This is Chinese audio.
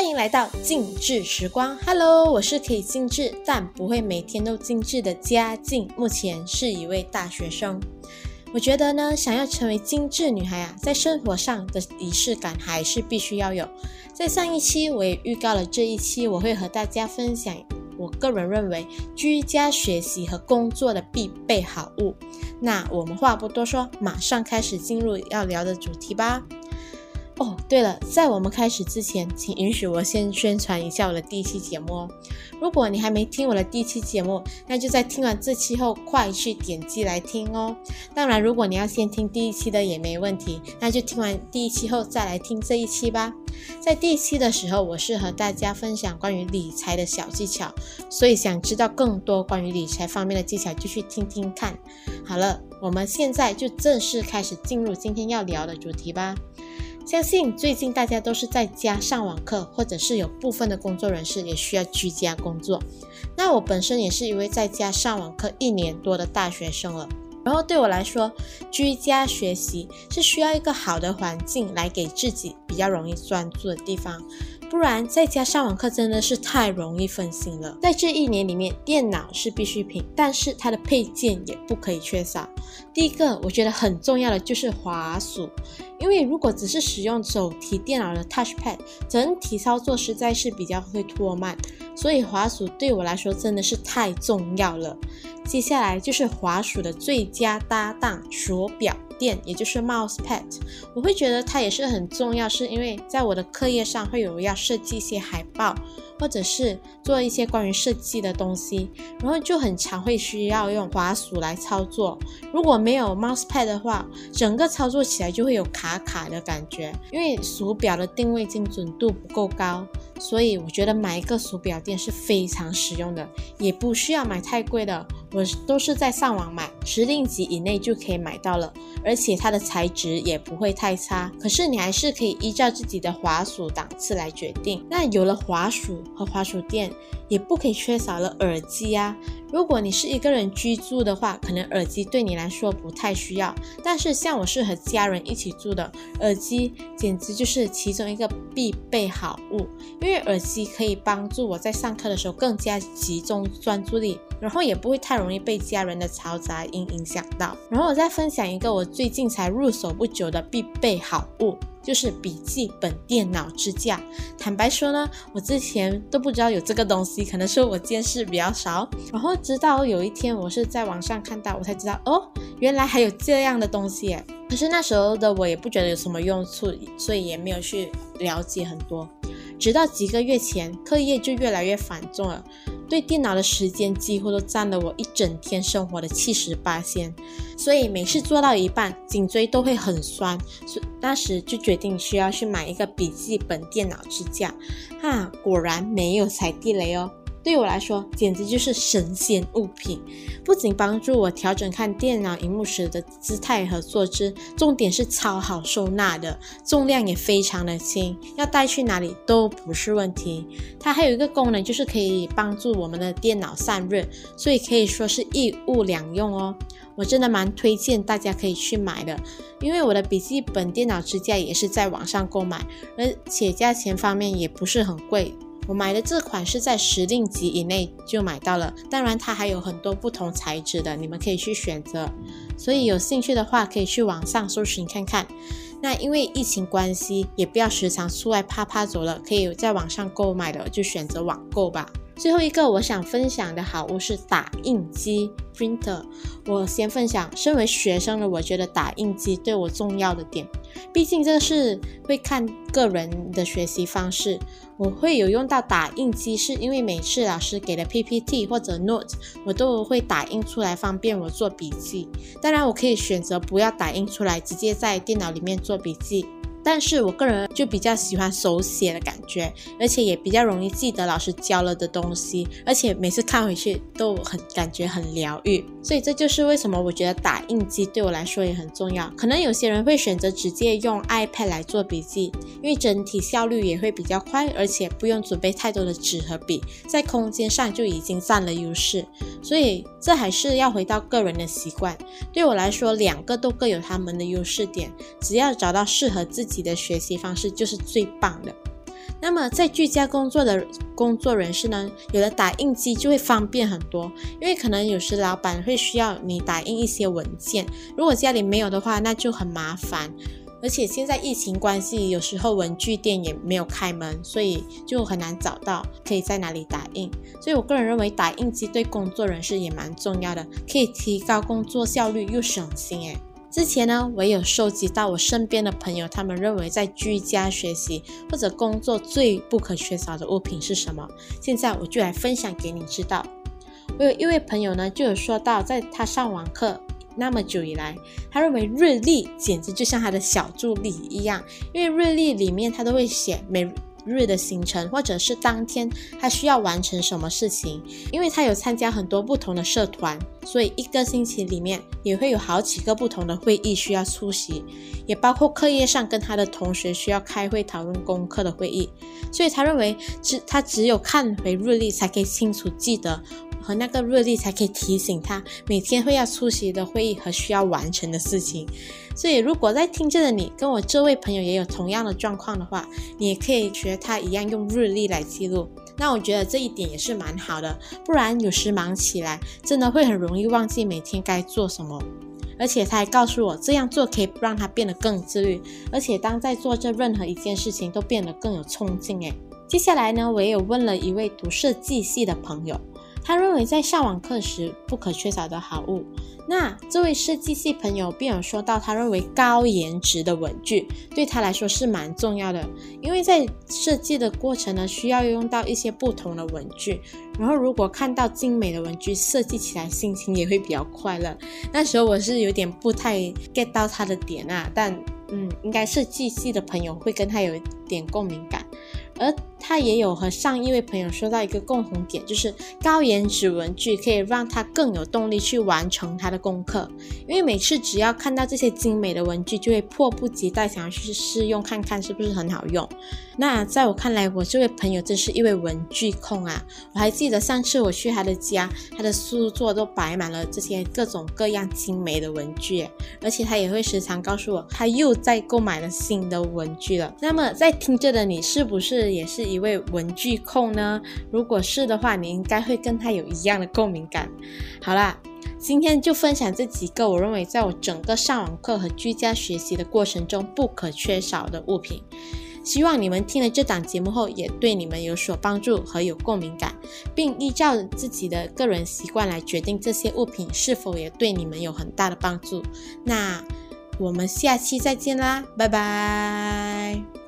欢迎来到静致时光。Hello，我是可以静致但不会每天都静致的嘉静，目前是一位大学生。我觉得呢，想要成为精致女孩啊，在生活上的仪式感还是必须要有。在上一期我也预告了，这一期我会和大家分享我个人认为居家学习和工作的必备好物。那我们话不多说，马上开始进入要聊的主题吧。哦，对了，在我们开始之前，请允许我先宣传一下我的第一期节目哦。如果你还没听我的第一期节目，那就在听完这期后，快去点击来听哦。当然，如果你要先听第一期的也没问题，那就听完第一期后再来听这一期吧。在第一期的时候，我是和大家分享关于理财的小技巧，所以想知道更多关于理财方面的技巧，就去听听看。好了，我们现在就正式开始进入今天要聊的主题吧。相信最近大家都是在家上网课，或者是有部分的工作人士也需要居家工作。那我本身也是一位在家上网课一年多的大学生了。然后对我来说，居家学习是需要一个好的环境来给自己比较容易专注的地方。不然在家上网课真的是太容易分心了。在这一年里面，电脑是必需品，但是它的配件也不可以缺少。第一个我觉得很重要的就是滑鼠，因为如果只是使用手提电脑的 Touchpad，整体操作实在是比较会拖慢，所以滑鼠对我来说真的是太重要了。接下来就是滑鼠的最佳搭档——手表。垫，也就是 mouse pad，我会觉得它也是很重要，是因为在我的课业上会有要设计一些海报，或者是做一些关于设计的东西，然后就很常会需要用滑鼠来操作。如果没有 mouse pad 的话，整个操作起来就会有卡卡的感觉，因为鼠表的定位精准度不够高。所以我觉得买一个鼠表垫是非常实用的，也不需要买太贵的，我都是在上网买，十令吉以内就可以买到了，而且它的材质也不会太差。可是你还是可以依照自己的滑鼠档次来决定。那有了滑鼠和滑鼠垫，也不可以缺少了耳机呀。如果你是一个人居住的话，可能耳机对你来说不太需要。但是像我是和家人一起住的，耳机简直就是其中一个必备好物。因为耳机可以帮助我在上课的时候更加集中专注力，然后也不会太容易被家人的嘈杂音影响到。然后我再分享一个我最近才入手不久的必备好物。就是笔记本电脑支架。坦白说呢，我之前都不知道有这个东西，可能是我见识比较少。然后直到有一天，我是在网上看到，我才知道哦，原来还有这样的东西。可是那时候的我也不觉得有什么用处，所以也没有去了解很多。直到几个月前，课业就越来越繁重了。对电脑的时间几乎都占了我一整天生活的七十八先，所以每次做到一半，颈椎都会很酸。所当时就决定需要去买一个笔记本电脑支架，哈，果然没有踩地雷哦。对我来说，简直就是神仙物品，不仅帮助我调整看电脑荧幕时的姿态和坐姿，重点是超好收纳的，重量也非常的轻，要带去哪里都不是问题。它还有一个功能，就是可以帮助我们的电脑散热，所以可以说是一物两用哦。我真的蛮推荐大家可以去买的，因为我的笔记本电脑支架也是在网上购买，而且价钱方面也不是很贵。我买的这款是在十令吉以内就买到了，当然它还有很多不同材质的，你们可以去选择。所以有兴趣的话，可以去网上搜寻看看。那因为疫情关系，也不要时常出外啪啪走了，可以在网上购买的就选择网购吧。最后一个我想分享的好物是打印机 printer。我先分享，身为学生的我觉得打印机对我重要的点，毕竟这是会看个人的学习方式。我会有用到打印机，是因为每次老师给的 PPT 或者 Note，我都会打印出来方便我做笔记。当然，我可以选择不要打印出来，直接在电脑里面做笔记。但是我个人就比较喜欢手写的感觉，而且也比较容易记得老师教了的东西，而且每次看回去都很感觉很疗愈，所以这就是为什么我觉得打印机对我来说也很重要。可能有些人会选择直接用 iPad 来做笔记，因为整体效率也会比较快，而且不用准备太多的纸和笔，在空间上就已经占了优势。所以这还是要回到个人的习惯。对我来说，两个都各有他们的优势点，只要找到适合自己自己的学习方式就是最棒的。那么在居家工作的工作人士呢，有了打印机就会方便很多，因为可能有时老板会需要你打印一些文件，如果家里没有的话，那就很麻烦。而且现在疫情关系，有时候文具店也没有开门，所以就很难找到可以在哪里打印。所以我个人认为打印机对工作人士也蛮重要的，可以提高工作效率又省心。诶，之前呢，我有收集到我身边的朋友，他们认为在居家学习或者工作最不可缺少的物品是什么？现在我就来分享给你知道。我有一位朋友呢，就有说到，在他上网课。那么久以来，他认为日历简直就像他的小助理一样，因为日历里面他都会写每日的行程，或者是当天他需要完成什么事情。因为他有参加很多不同的社团，所以一个星期里面也会有好几个不同的会议需要出席，也包括课业上跟他的同学需要开会讨论功课的会议。所以他认为只他只有看回日历才可以清楚记得。和那个日历才可以提醒他每天会要出席的会议和需要完成的事情。所以，如果在听着的你跟我这位朋友也有同样的状况的话，你也可以学他一样用日历来记录。那我觉得这一点也是蛮好的，不然有时忙起来真的会很容易忘记每天该做什么。而且他还告诉我，这样做可以让他变得更自律，而且当在做这任何一件事情都变得更有冲劲。诶，接下来呢，我也有问了一位读设计系的朋友。他认为在上网课时不可缺少的好物。那这位设计系朋友便有说到，他认为高颜值的文具对他来说是蛮重要的，因为在设计的过程呢，需要用到一些不同的文具。然后如果看到精美的文具，设计起来心情也会比较快乐。那时候我是有点不太 get 到他的点啊，但嗯，应该设计系的朋友会跟他有一点共鸣感。而他也有和上一位朋友说到一个共同点，就是高颜值文具可以让他更有动力去完成他的功课。因为每次只要看到这些精美的文具，就会迫不及待想要去试用看看是不是很好用。那在我看来，我这位朋友真是一位文具控啊！我还记得上次我去他的家，他的书桌都摆满了这些各种各样精美的文具，而且他也会时常告诉我，他又在购买了新的文具了。那么在听着的你，是不是？也是一位文具控呢。如果是的话，你应该会跟他有一样的共鸣感。好啦，今天就分享这几个我认为在我整个上网课和居家学习的过程中不可缺少的物品。希望你们听了这档节目后，也对你们有所帮助和有共鸣感，并依照自己的个人习惯来决定这些物品是否也对你们有很大的帮助。那我们下期再见啦，拜拜。